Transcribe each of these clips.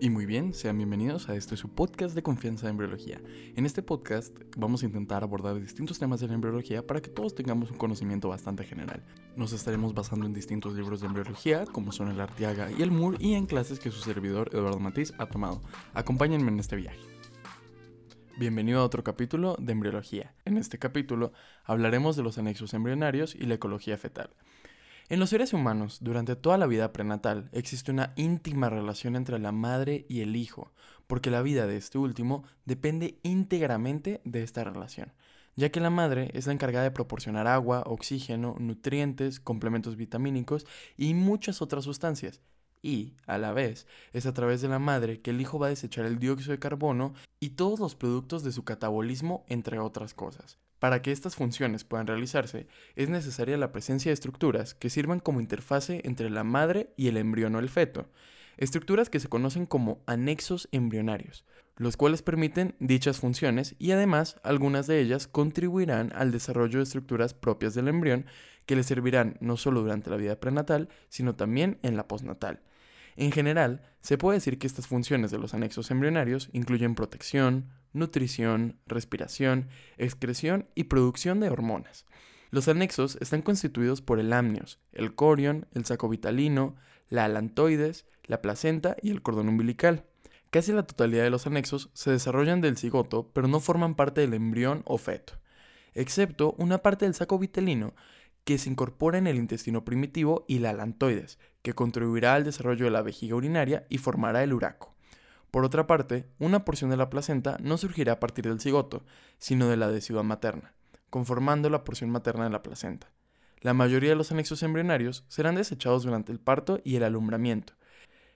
Y muy bien, sean bienvenidos a este su podcast de confianza de embriología. En este podcast vamos a intentar abordar distintos temas de la embriología para que todos tengamos un conocimiento bastante general. Nos estaremos basando en distintos libros de embriología, como son el Artiaga y el Moore, y en clases que su servidor Eduardo Matiz ha tomado. Acompáñenme en este viaje. Bienvenido a otro capítulo de embriología. En este capítulo hablaremos de los anexos embrionarios y la ecología fetal. En los seres humanos, durante toda la vida prenatal, existe una íntima relación entre la madre y el hijo, porque la vida de este último depende íntegramente de esta relación, ya que la madre es la encargada de proporcionar agua, oxígeno, nutrientes, complementos vitamínicos y muchas otras sustancias. Y, a la vez, es a través de la madre que el hijo va a desechar el dióxido de carbono y todos los productos de su catabolismo, entre otras cosas. Para que estas funciones puedan realizarse, es necesaria la presencia de estructuras que sirvan como interfase entre la madre y el embrión o el feto, estructuras que se conocen como anexos embrionarios, los cuales permiten dichas funciones y además algunas de ellas contribuirán al desarrollo de estructuras propias del embrión que le servirán no solo durante la vida prenatal, sino también en la postnatal. En general, se puede decir que estas funciones de los anexos embrionarios incluyen protección, nutrición, respiración, excreción y producción de hormonas. Los anexos están constituidos por el amnios, el corion, el saco vitalino, la alantoides, la placenta y el cordón umbilical. Casi la totalidad de los anexos se desarrollan del cigoto, pero no forman parte del embrión o feto, excepto una parte del saco vitalino que se incorpora en el intestino primitivo y la alantoides, que contribuirá al desarrollo de la vejiga urinaria y formará el uraco. Por otra parte, una porción de la placenta no surgirá a partir del cigoto, sino de la decidua materna, conformando la porción materna de la placenta. La mayoría de los anexos embrionarios serán desechados durante el parto y el alumbramiento,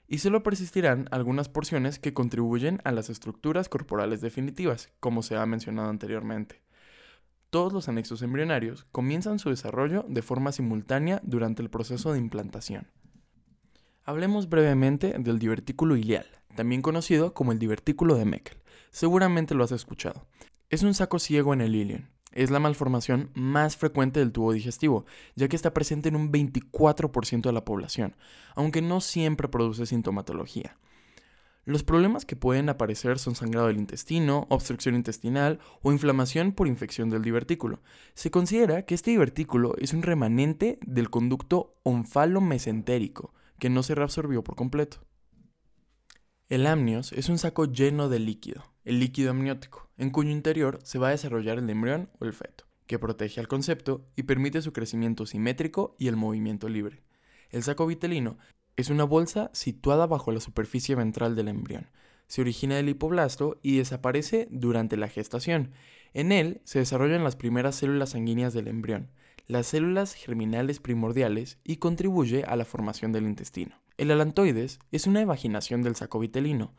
y solo persistirán algunas porciones que contribuyen a las estructuras corporales definitivas, como se ha mencionado anteriormente. Todos los anexos embrionarios comienzan su desarrollo de forma simultánea durante el proceso de implantación. Hablemos brevemente del divertículo ileal, también conocido como el divertículo de Meckel. Seguramente lo has escuchado. Es un saco ciego en el ilion. Es la malformación más frecuente del tubo digestivo, ya que está presente en un 24% de la población, aunque no siempre produce sintomatología. Los problemas que pueden aparecer son sangrado del intestino, obstrucción intestinal o inflamación por infección del divertículo. Se considera que este divertículo es un remanente del conducto onfalo-mesentérico, que no se reabsorbió por completo. El amnios es un saco lleno de líquido, el líquido amniótico, en cuyo interior se va a desarrollar el embrión o el feto, que protege al concepto y permite su crecimiento simétrico y el movimiento libre. El saco vitelino es una bolsa situada bajo la superficie ventral del embrión. Se origina del hipoblasto y desaparece durante la gestación. En él se desarrollan las primeras células sanguíneas del embrión las células germinales primordiales y contribuye a la formación del intestino. El alantoides es una evaginación del saco vitelino,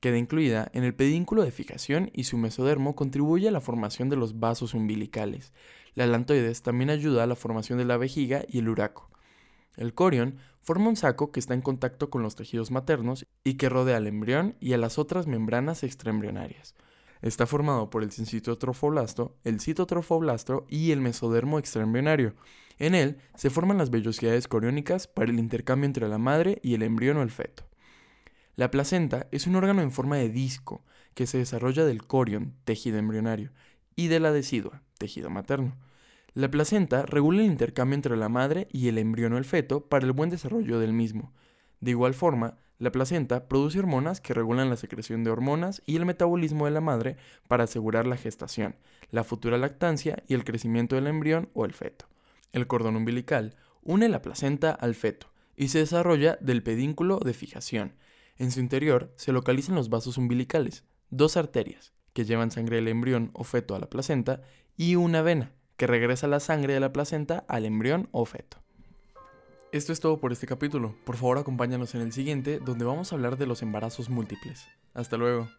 queda incluida en el pedínculo de fijación y su mesodermo contribuye a la formación de los vasos umbilicales. La alantoides también ayuda a la formación de la vejiga y el uraco. El corion forma un saco que está en contacto con los tejidos maternos y que rodea al embrión y a las otras membranas extraembrionarias. Está formado por el citotrofoblasto, el citotrofoblasto y el mesodermo extraembrionario. En él se forman las vellosidades coriónicas para el intercambio entre la madre y el embrión o el feto. La placenta es un órgano en forma de disco que se desarrolla del corion, tejido embrionario, y de la decidua, tejido materno. La placenta regula el intercambio entre la madre y el embrión o el feto para el buen desarrollo del mismo. De igual forma, la placenta produce hormonas que regulan la secreción de hormonas y el metabolismo de la madre para asegurar la gestación, la futura lactancia y el crecimiento del embrión o el feto. El cordón umbilical une la placenta al feto y se desarrolla del pedínculo de fijación. En su interior se localizan los vasos umbilicales, dos arterias que llevan sangre del embrión o feto a la placenta y una vena que regresa la sangre de la placenta al embrión o feto. Esto es todo por este capítulo. Por favor, acompáñanos en el siguiente, donde vamos a hablar de los embarazos múltiples. Hasta luego.